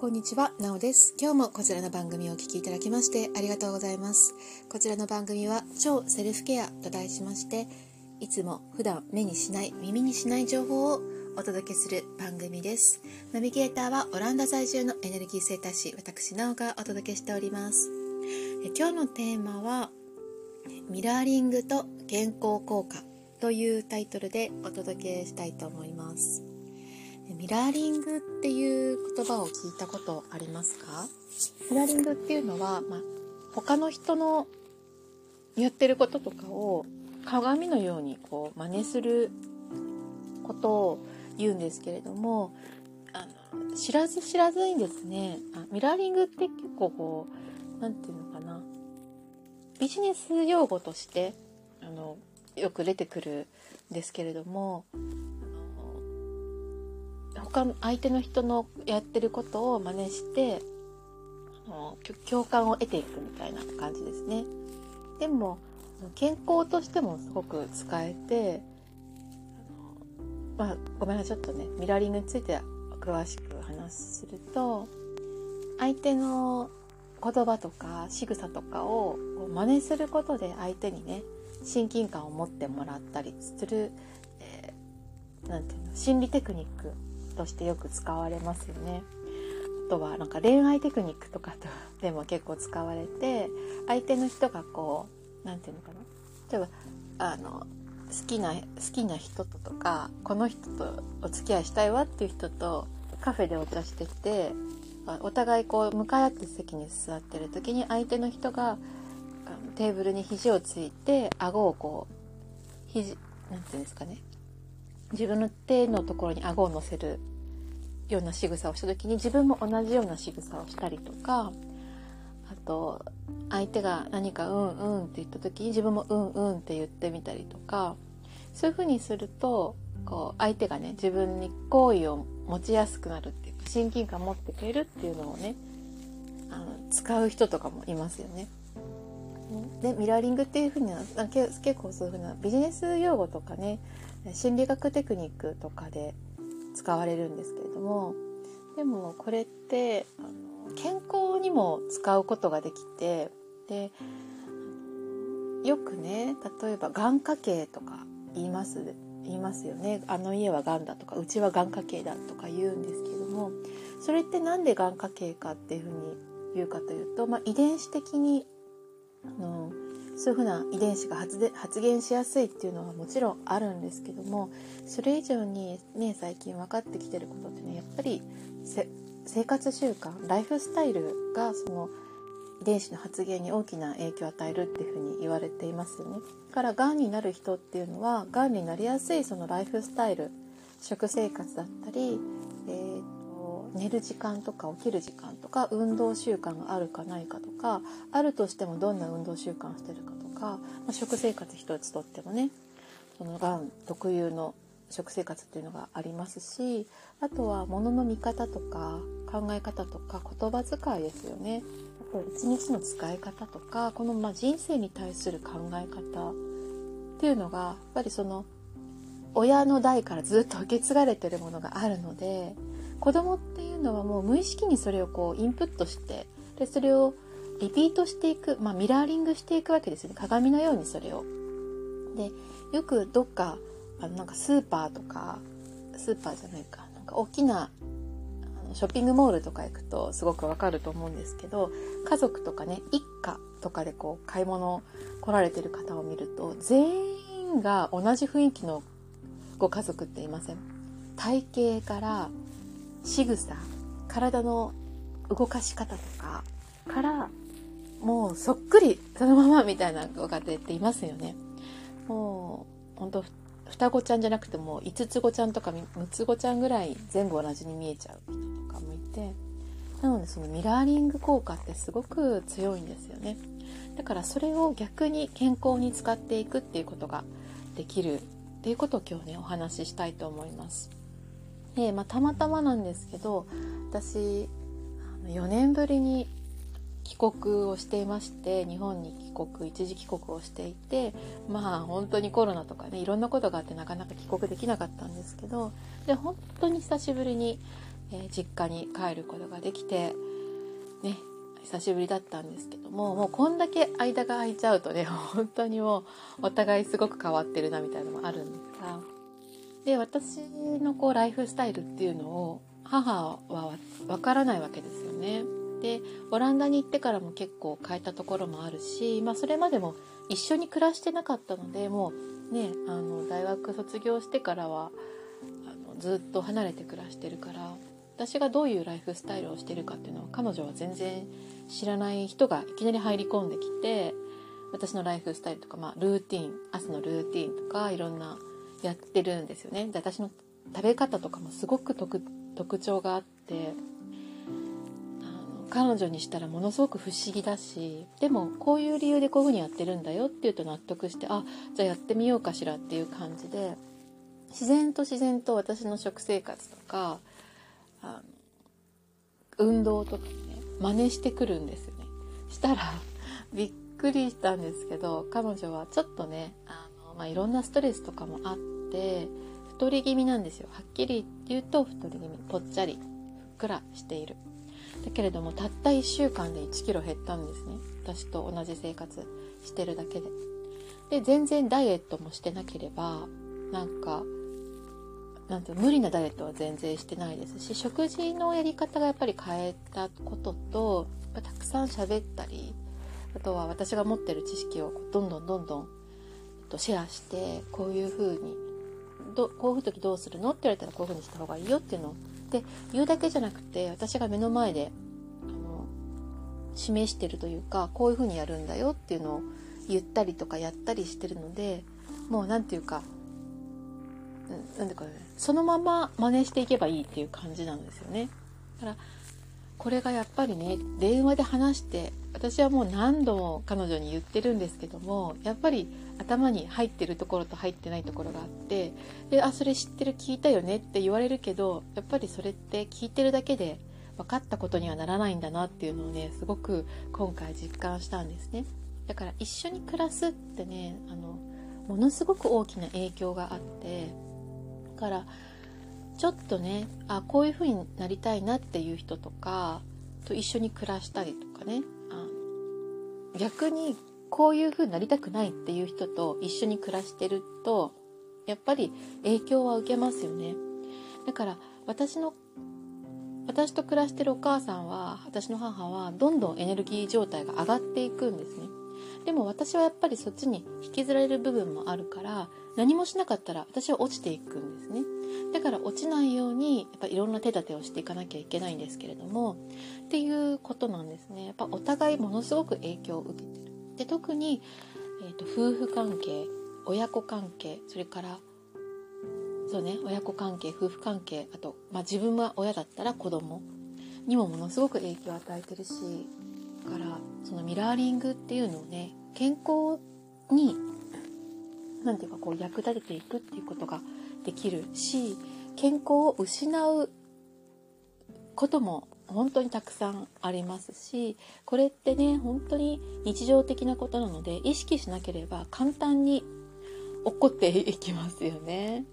こんにちは、なおです。今日もこちらの番組をお聞きいただきましてありがとうございます。こちらの番組は超セルフケアと題しまして、いつも普段目にしない、耳にしない情報をお届けする番組です。ナビゲーターはオランダ在住のエネルギー生態師、私なおがお届けしております。え今日のテーマは、ミラーリングと健康効果というタイトルでお届けしたいと思います。ミラーリングっていう言葉を聞いたことありますか？ミラーリングっていうのは、まあ、他の人のやってることとかを鏡のようにこう真似することを言うんですけれどもあの知らず知らずにですねあミラーリングって結構こう何て言うのかな。ビジネス用語としてあのよく出てくるんですけれども他の相手の人のやってることを真似してあの共感を得ていくみたいな感じですね。でも健康としてもすごく使えて、まあ、ごめんなさいちょっとねミラーリングについて詳しく話すると相手の言葉とか仕草とかを真似することで相手にね親近感を持ってもらったりする、えー、ていうの心理テクニックとしてよく使われますよね。あとはなんか恋愛テクニックとかと でも結構使われて相手の人がこう何て言うのかな例えばあの好きな好きな人ととかこの人とお付き合いしたいわっていう人とカフェでお茶しててお互いこう向かい合って席に座ってる時に相手の人がテーブルに肘をついて顎をこう肘なんていうんですかね自分の手のところに顎を乗せるような仕草をした時に自分も同じような仕草をしたりとかあと相手が何か「うんうん」って言った時に自分も「うんうん」って言ってみたりとかそういうふうにするとこう相手がね自分に好意を持ちやすくなるっていうか親近感持ってくれるっていうのをねあの使う人とかもいますよね。でミラーリングっていうふうに結構そういうふうなビジネス用語とかね心理学テクニックとかで使われるんですけれどもでもこれってあの健康にも使うことができてでよくね例えば眼科系とか言います言いますよね。あの家はがんだとかうちは眼科系だとか言うんですけどもそれって何で眼科系かっていうふうに言うかというと、まあ、遺伝子的にあのそういうふうな遺伝子が発で発現しやすいっていうのはもちろんあるんですけどもそれ以上にね最近分かってきてることってねやっぱり生活習慣ライフスタイルがその遺伝子の発現に大きな影響を与えるっていうふうに言われていますよね。だからがんになる人っていうのはがんになりやすいそのライフスタイル食生活だったり、えーと、寝る時間とか起きる時間とか運動習慣があるかないかとかあるとしてもどんな運動習慣をしてるかとか、まあ、食生活一つとってもねそのがん特有の食生活っていうのがありますしあとは物の見方とか考え方とか言葉遣いですよね。あと一日の使い方とかこのま人生に対する考え方っていうのがやっぱりその親の代からずっと受け継がれてるものがあるので子供っていうのはもう無意識にそれをこうインプットしてでそれをリピートしていく、まあ、ミラーリングしていくわけですよね。鏡のようにそれを。でよくどっかあのなんかスーパーとかスーパーじゃないか。なんか大きなショッピングモールとか行くとすごくわかると思うんですけど家族とかね一家とかでこう買い物来られてる方を見ると全員が同じ雰囲気のご家族っていません。体型から仕草体の動かし方とかからもうそっくりそのままみたいなご家庭っていますよね。もう本当双子ちゃんじゃなくても5つ子ちゃんとか6つ子ちゃんぐらい全部同じに見えちゃう人とかもいてなのでそのミラーリング効果ってすごく強いんですよね。だからそれを逆に健康に使っていくっていうことができるっていうことを今日ねお話ししたいと思います。で、まあ、たまたまなんですけど私4年ぶりに帰国をしていまして日本に帰国一時帰国をしていてまあ本当にコロナとかねいろんなことがあってなかなか帰国できなかったんですけどで本当に久しぶりに、えー、実家に帰ることができてね久しぶりだったんですけどももうこんだけ間が空いちゃうとね本当にもうお互いすごく変わってるなみたいなのもあるんですがで私のこうライフスタイルっていうのを母はわからないわけですよね。でオランダに行ってからも結構変えたところもあるし、まあ、それまでも一緒に暮らしてなかったのでもうねあの大学卒業してからはあのずっと離れて暮らしてるから私がどういうライフスタイルをしてるかっていうのは彼女は全然知らない人がいきなり入り込んできて私のライフスタイルとか、まあ、ルーティン朝のルーティンとかいろんなやってるんですよね。で私の食べ方とかもすごく特徴があって彼女にしたらものすごく不思議だしでもこういう理由でこういうふうにやってるんだよって言うと納得してあじゃあやってみようかしらっていう感じで自然と自然と私の食生活とかあの運動とかね真似してくるんですよね。したら びっくりしたんですけど彼女はちょっとねあの、まあ、いろんなストレスとかもあって太り気味なんですよ。はっきり言うと太り気味ぽっちゃりふっくらしている。だけれどもたった1週間で1キロ減ったんですね。私と同じ生活してるだけで。で全然ダイエットもしてなければなんかなんて無理なダイエットは全然してないですし食事のやり方がやっぱり変えたこととたくさん喋ったりあとは私が持ってる知識をどんどんどんどんシェアしてこういう風にどこういう時どうするの？って言われたらこういう風にした方がいいよっていうのをで言うだけじゃなくて私が目の前であの示してるというかこういうふうにやるんだよっていうのを言ったりとかやったりしてるのでもう何て言うかなんでかねそのまま真似していけばいいっていう感じなんですよね。だからこれがやっぱりね電話で話して私はもう何度も彼女に言ってるんですけどもやっぱり頭に入ってるところと入ってないところがあってであそれ知ってる聞いたよねって言われるけどやっぱりそれって聞いてるだけで分かったことにはならないんだなっていうのをねすごく今回実感したんですね。だから一緒に暮らすってねあのものすごく大きな影響があってだからちょっとねあこういう風になりたいなっていう人とかと一緒に暮らしたりとかね。逆にこういう風になりたくないっていう人と一緒に暮らしてるとやっぱり影響は受けますよね。だから私の私と暮らしてるお母さんは私の母はどんどんエネルギー状態が上がっていくんですね。でも私はやっぱりそっちに引きずられる部分もあるから何もしなかったら私は落ちていくんですね。だから落ちないようにやっぱいろんな手立てをしていかなきゃいけないんですけれどもっていうことなんですね。やっぱお互いものすごく影響を受けてる。で特に、えーと、夫婦関係親子関係それからそうね親子関係夫婦関係あと、まあ、自分は親だったら子供にもものすごく影響を与えてるしからそのミラーリングっていうのをね健康に何て言うかこう役立てていくっていうことができるし健康を失うことも本当にたくさんありますしこれってね本当に日常的なことなので意識しなければ簡単に起こっていきますよね。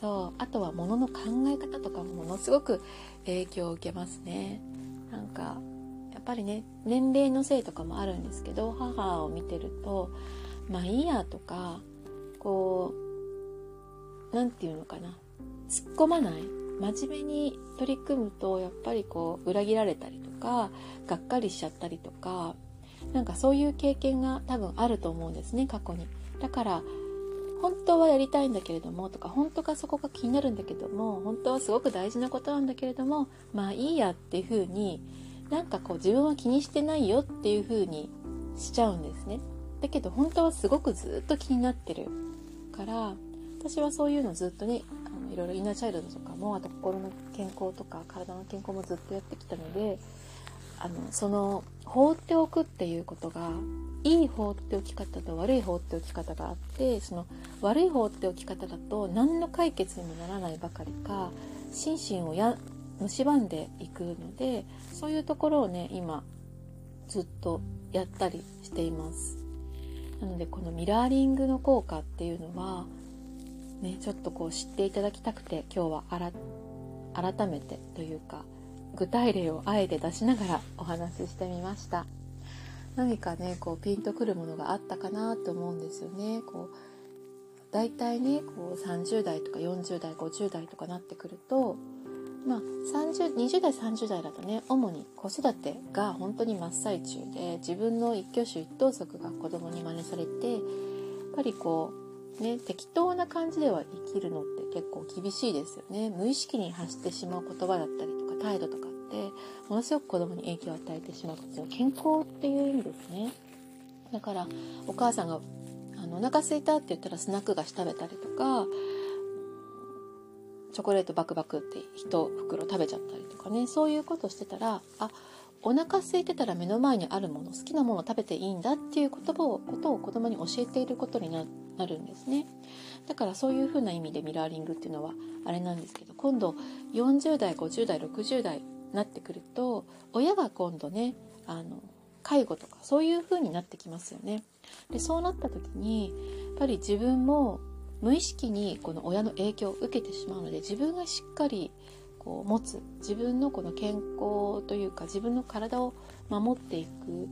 そうあとは物の考え方とかもものすごく影響を受けますね。なんかぱりね年齢のせいとかもあるんですけど母を見てるとまあいいやとかこう何て言うのかな突っ込まない真面目に取り組むとやっぱりこう裏切られたりとかがっかりしちゃったりとかなんかそういう経験が多分あると思うんですね過去に。だから本当はやりたいんだけれどもとか本当かそこが気になるんだけども本当はすごく大事なことなんだけれどもまあいいやっていう風になんかこう自分は気にしてないよっていう風にしちゃうんですね。だけど本当はすごくずっと気になってるから私はそういうのずっとねあのいろいろイナーチャイルドとかもあと心の健康とか体の健康もずっとやってきたのであのその放っておくっていうことがいい放っておき方と悪い放っておき方があってその悪い放っておき方だと何の解決にもならないばかりか心身をや蝕んでいくのでそういうところをね今ずっとやったりしています。なのでこのミラーリングの効果っていうのはねちょっとこう知っていただきたくて今日は改めてというか具体例をあえて出しながら お話ししてみました。何かねこうピンとくるものがあったかなと思うんですよね。こう大体ねこう30代とか40代50代とかなってくるとまあ、20代30代だとね主に子育てが本当に真っ最中で自分の一挙手一投足が子供に真似されてやっぱりこうね適当な感じでは生きるのって結構厳しいですよね。無意識に発してしまう言葉だったりとか態度とかってものすごく子供に影響を与えてしまうこと健康っていう意味ですね。だからお母さんがあのお腹空いたって言ったらスナック菓子食べたりとかチョコレートバクバクって一袋食べちゃったりとかね。そういうことしてたらあお腹空いてたら目の前にあるもの好きなものを食べていいんだっていう言葉をことを子供に教えていることになるんですね。だからそういうふうな意味でミラーリングっていうのはあれなんですけど今度40代50代60代になってくると親が今度ねあの介護とかそういう風になってきますよね。でそうなった時にやっぱり自分も無意識にこの親の影響を受けてしまうので自分がしっかりこう持つ自分のこの健康というか自分の体を守っていく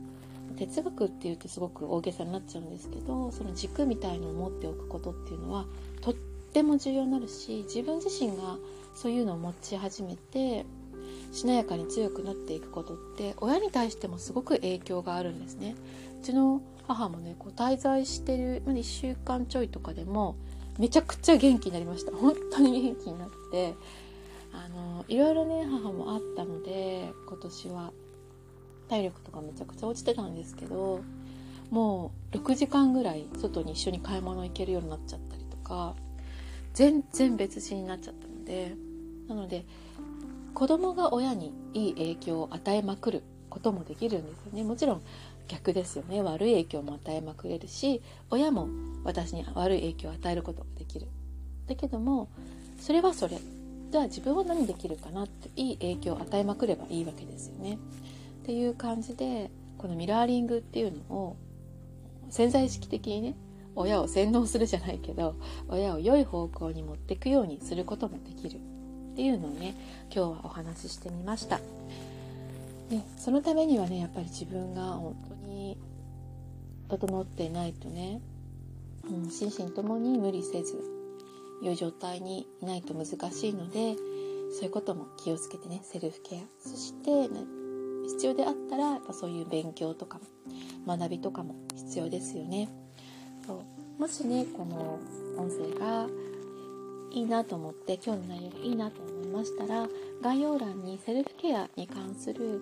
哲学っていうとすごく大げさになっちゃうんですけどその軸みたいのを持っておくことっていうのはとっても重要になるし自分自身がそういうのを持ち始めてしなやかに強くなっていくことって親に対してもすごく影響があるんですね。うちの母もねこう滞在してる1週間ちょいとかでもめちゃくちゃ元気になりました。本当に元気になってあのいろいろね母もあったので今年は体力とかめちゃくちゃ落ちてたんですけどもう6時間ぐらい外に一緒に買い物行けるようになっちゃったりとか全然別人になっちゃったのでなので子供が親にいい影響を与えまくることもできるんですよね。もちろん逆ですよね。悪い影響も与えまくれるし親も私に悪い影響を与えることができる。だけどもそれはそれ。じゃあ自分は何できるかなっていい影響を与えまくればいいわけですよね。っていう感じでこのミラーリングっていうのを潜在意識的にね親を洗脳するじゃないけど親を良い方向に持っていくようにすることもできる。っていうのをね今日はお話ししてみました。ね、そのためにはねやっぱり自分が本当に整っていないとね、うん、心身ともに無理せず良い状態にいないと難しいのでそういうことも気をつけてねセルフケアそして、ね、必要であったらやっぱそういう勉強とかも学びとかも必要ですよね。そうもしねこの音声がいいなと思って今日の内容がいいなと思いましたら概要欄にセルフケアに関する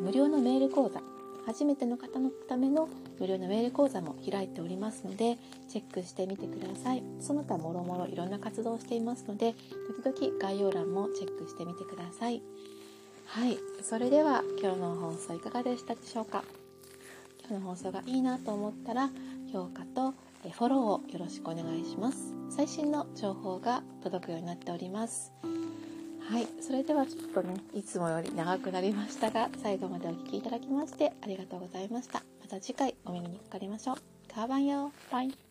無料のメール講座初めての方のための無料のメール講座も開いておりますのでチェックしてみてください。その他もろもろいろんな活動をしていますので時々概要欄もチェックしてみてください。はい。それでは今日の放送いかがでしたでしょうか？今日の放送がいいなと思ったら評価とフォローをよろしくお願いします。最新の情報が届くようになっております。はいそれではちょっとねいつもより長くなりましたが最後までお聴きいただきましてありがとうございました。また次回お耳にかかりましょう。カーバンよ。バイ。